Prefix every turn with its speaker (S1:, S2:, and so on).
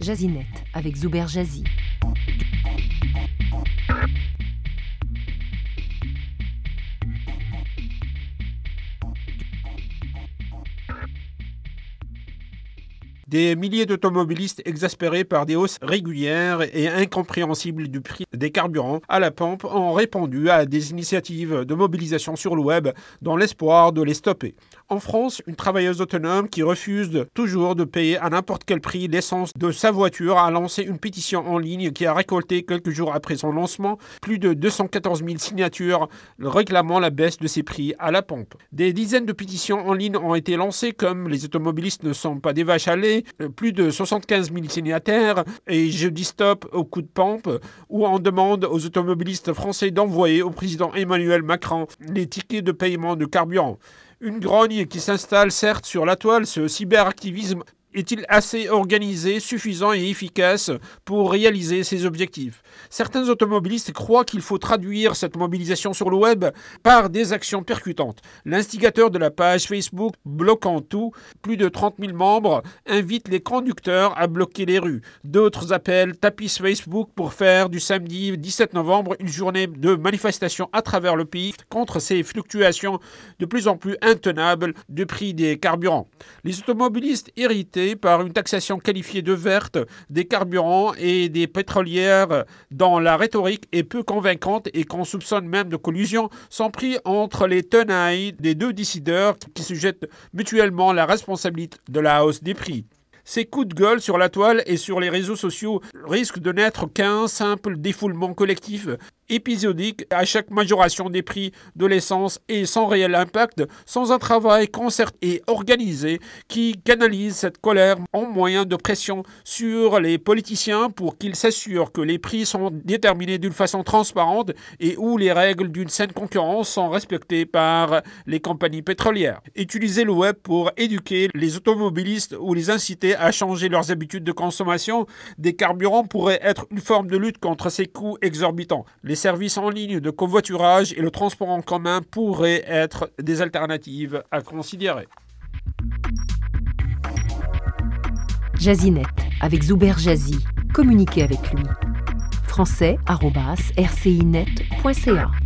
S1: Jazinet avec Zuber Jazzy.
S2: Des milliers d'automobilistes exaspérés par des hausses régulières et incompréhensibles du prix des carburants à la pompe ont répondu à des initiatives de mobilisation sur le web dans l'espoir de les stopper. En France, une travailleuse autonome qui refuse toujours de payer à n'importe quel prix l'essence de sa voiture a lancé une pétition en ligne qui a récolté quelques jours après son lancement plus de 214 000 signatures réclamant la baisse de ses prix à la pompe. Des dizaines de pétitions en ligne ont été lancées comme les automobilistes ne sont pas des vaches à lait euh, plus de 75 000 signataires et je dis stop au coup de pompe où on demande aux automobilistes français d'envoyer au président Emmanuel Macron les tickets de paiement de carburant. Une grogne qui s'installe certes sur la toile, ce cyberactivisme est-il assez organisé, suffisant et efficace pour réaliser ses objectifs? Certains automobilistes croient qu'il faut traduire cette mobilisation sur le web par des actions percutantes. L'instigateur de la page Facebook bloquant tout, plus de 30 000 membres, invite les conducteurs à bloquer les rues. D'autres appellent tapis Facebook pour faire du samedi 17 novembre une journée de manifestation à travers le pays contre ces fluctuations de plus en plus intenables du prix des carburants. Les automobilistes irrités par une taxation qualifiée de verte des carburants et des pétrolières dont la rhétorique est peu convaincante et qu'on soupçonne même de collusion sont pris entre les tenailles des deux décideurs qui se jettent mutuellement la responsabilité de la hausse des prix. Ces coups de gueule sur la toile et sur les réseaux sociaux risquent de n'être qu'un simple défoulement collectif épisodique à chaque majoration des prix de l'essence et sans réel impact, sans un travail concerté et organisé qui canalise cette colère en moyen de pression sur les politiciens pour qu'ils s'assurent que les prix sont déterminés d'une façon transparente et où les règles d'une saine concurrence sont respectées par les compagnies pétrolières. Utiliser le web pour éduquer les automobilistes ou les inciter à changer leurs habitudes de consommation des carburants pourrait être une forme de lutte contre ces coûts exorbitants. Les services en ligne de covoiturage et le transport en commun pourraient être des alternatives à considérer.
S1: Jazinet avec Zuber Jazzy. Communiquez avec lui. français.rcinet.ca